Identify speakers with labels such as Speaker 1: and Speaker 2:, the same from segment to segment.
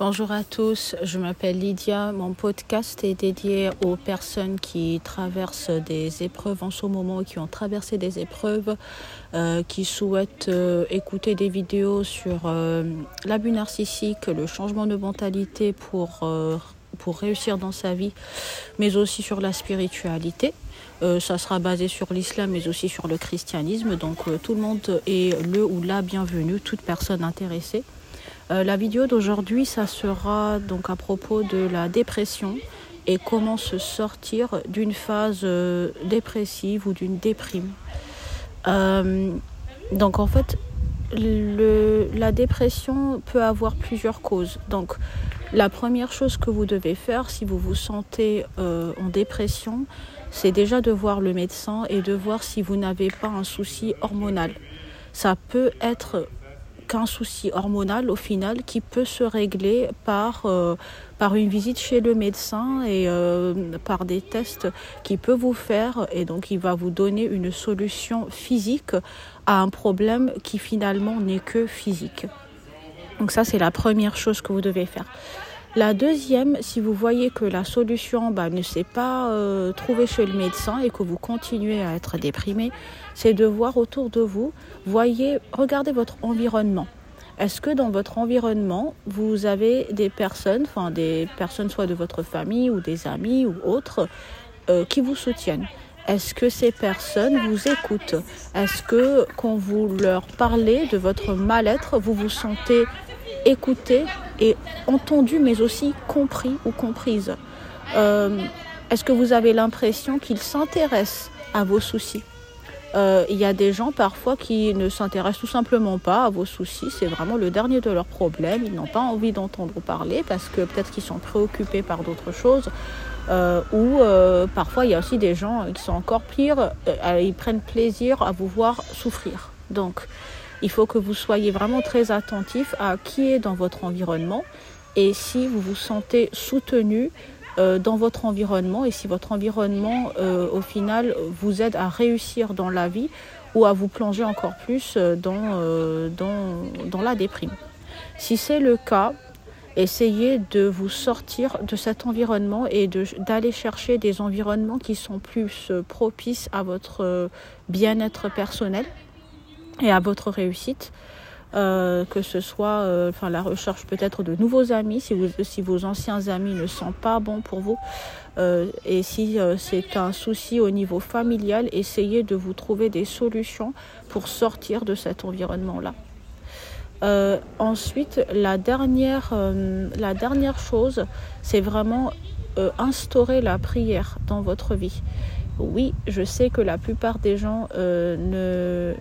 Speaker 1: Bonjour à tous, je m'appelle Lydia. Mon podcast est dédié aux personnes qui traversent des épreuves en ce moment, qui ont traversé des épreuves, euh, qui souhaitent euh, écouter des vidéos sur euh, l'abus narcissique, le changement de mentalité pour, pour réussir dans sa vie, mais aussi sur la spiritualité. ça sera basé sur l'islam, mais aussi sur le christianisme. Donc tout le monde est le ou la bienvenue, toute personne intéressée. Euh, la vidéo d'aujourd'hui, ça sera donc à propos de la dépression et comment se sortir d'une phase euh, dépressive ou d'une déprime. Euh, donc en fait, la dépression peut avoir plusieurs causes. Donc la première chose que vous devez faire si vous vous sentez en dépression, c'est déjà de voir le médecin et de voir si vous n'avez pas un souci hormonal. Ça peut être qu'un souci hormonal au final qui peut se régler par, euh, une visite chez le médecin et euh, par des tests qu'il peut vous faire et donc il va vous donner une solution physique à un problème qui finalement n'est que physique. Donc ça c'est la première chose que vous devez faire. La deuxième, si vous voyez que la solution bah, ne s'est pas euh, trouvée chez le médecin et que vous continuez à être déprimé, c'est de voir autour de vous, voyez, regardez votre environnement. Est-ce que dans votre environnement, vous avez des personnes, enfin des personnes soit de votre famille ou des amis ou autres, euh, qui vous soutiennent? Est-ce que ces personnes vous écoutent? Est-ce que quand vous leur parlez de votre mal-être, vous vous sentez écouté et entendu, mais aussi compris ou comprise euh, Est-ce que vous avez l'impression qu'ils s'intéressent à vos soucis? Euh, il y a des gens parfois qui ne s'intéressent tout simplement pas à vos soucis. C'est vraiment le dernier de leurs problèmes. Ils n'ont pas envie d'entendre parler parce que peut-être qu'ils sont préoccupés par d'autres choses. Euh, ou parfois il y a aussi des gens qui sont encore pires. ils prennent plaisir à vous voir souffrir. Donc il faut que vous soyez vraiment très attentif à qui est dans votre environnement et si vous vous sentez soutenu euh, dans votre environnement et si votre environnement euh, au final vous aide à réussir dans la vie ou à vous plonger encore plus euh, dans, la déprime. Si c'est le cas, essayez de vous sortir de cet environnement et d'aller chercher des environnements qui sont plus propices à votre bien-être personnel et à votre réussite. Euh, que ce soit euh, la recherche peut-être de nouveaux amis si, vous, si vos anciens amis ne sont pas bons pour vous euh, et si c'est un souci au niveau familial essayez de vous trouver des solutions pour sortir de cet environnement là ensuite la dernière la dernière chose c'est vraiment instaurer la prière dans votre vie oui, je sais que la plupart des gens euh,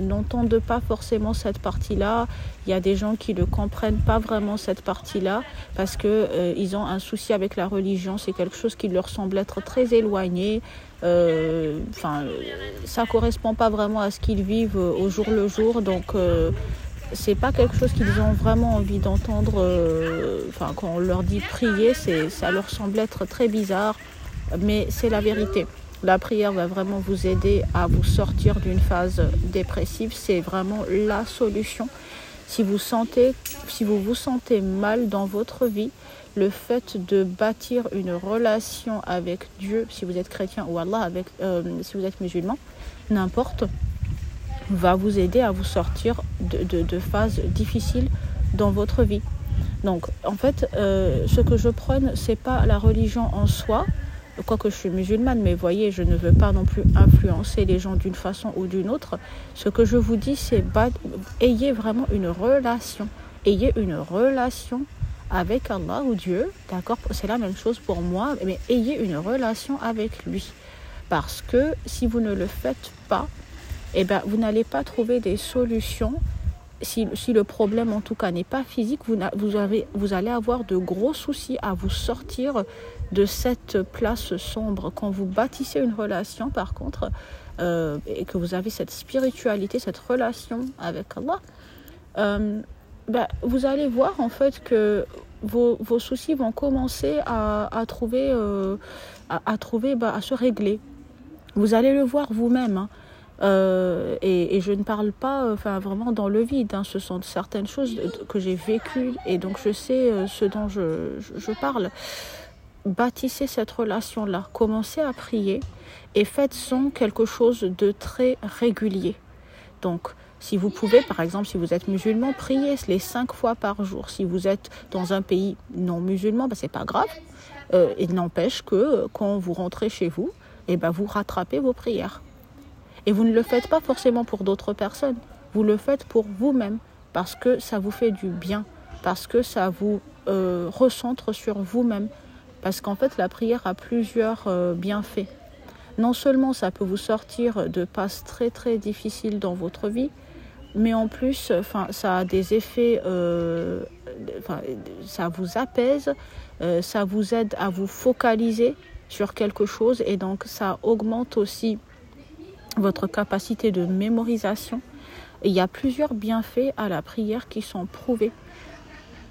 Speaker 1: n'entendent pas forcément cette partie-là. Il y a des gens qui ne comprennent pas vraiment cette partie-là parce qu'ils euh, ont un souci avec la religion. C'est quelque chose qui leur semble être très éloigné. Euh, enfin, ça correspond pas vraiment à ce qu'ils vivent au jour le jour. Donc, c'est pas quelque chose qu'ils ont vraiment envie d'entendre. Enfin, quand on leur dit prier, ça leur semble être très bizarre, mais c'est la vérité. La prière va vraiment vous aider à vous sortir d'une phase dépressive. C'est vraiment la solution. Si vous, sentez, vous sentez mal dans votre vie, le fait de bâtir une relation avec Dieu, si vous êtes chrétien ou Allah, avec, euh, si vous êtes musulman, n'importe, va vous aider à vous sortir de, phases difficiles dans votre vie. Donc, en fait, euh, ce que je prône, c'est pas la religion en soi, quoique je suis musulmane, mais voyez, je ne veux pas non plus influencer les gens d'une façon ou d'une autre. Ce que je vous dis, c'est ayez vraiment une relation. Ayez une relation avec Allah ou Dieu, d'accord? C'est la même chose pour moi, mais ayez une relation avec lui. Parce que si vous ne le faites pas, eh ben, vous n'allez pas trouver des solutions. Si, le problème en tout cas n'est pas physique, vous, avez, vous allez avoir de gros soucis à vous sortir de cette place sombre. Quand vous bâtissez une relation, par contre, euh, et que vous avez cette spiritualité, cette relation avec Allah, euh, bah, vous allez voir en fait que vos, soucis vont commencer à, trouver, euh, à, trouver bah, à se régler. Vous allez le voir vous-même. Hein. Euh, et, je ne parle pas enfin, vraiment dans le vide. Hein. Ce sont certaines choses que j'ai vécues et donc je sais euh, ce dont je, parle. Bâtissez cette relation-là. Commencez à prier et faites-en quelque chose de très régulier. Donc, si vous pouvez, par exemple, si vous êtes musulman, priez les cinq fois par jour. Si vous êtes dans un pays non musulman, ben, ce n'est pas grave. Euh, il n'empêche que quand vous rentrez chez vous, eh ben, vous rattrapez vos prières. Et vous ne le faites pas forcément pour d'autres personnes. Vous le faites pour vous-même, parce que ça vous fait du bien, parce que ça vous euh, recentre sur vous-même. Parce qu'en fait, la prière a plusieurs bienfaits. Non seulement ça peut vous sortir de passes très très difficiles dans votre vie, mais en plus, enfin, ça a des effets, euh, ça vous apaise, euh, ça vous aide à vous focaliser sur quelque chose et donc ça augmente aussi votre capacité de mémorisation. il y a plusieurs bienfaits à la prière qui sont prouvés.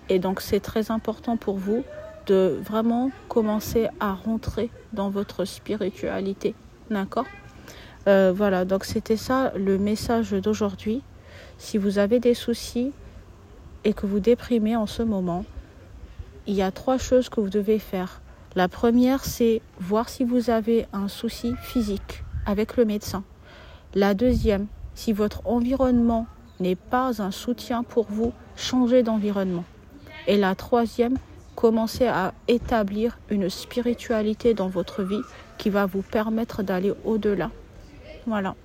Speaker 1: Et donc c'est très important pour vous de vraiment commencer à rentrer dans votre spiritualité. D'accord? Euh, Voilà, donc c'était ça le message d'aujourd'hui. Si vous avez des soucis et que vous déprimez en ce moment, il y a trois choses que vous devez faire. La première, c'est voir si vous avez un souci physique avec le médecin. La deuxième, si votre environnement n'est pas un soutien pour vous, changez d'environnement. Et la troisième, commencez à établir une spiritualité dans votre vie qui va vous permettre d'aller au-delà. Voilà.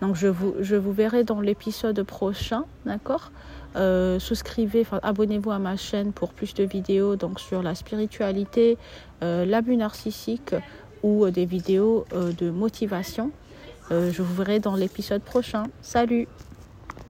Speaker 1: Donc je vous, verrai dans l'épisode prochain, d'accord? Euh, Souscrivez, abonnez-vous à ma chaîne pour plus de vidéos donc sur la spiritualité, euh, l'abus narcissique ou euh, des vidéos de motivation. Je vous verrai dans l'épisode prochain. Salut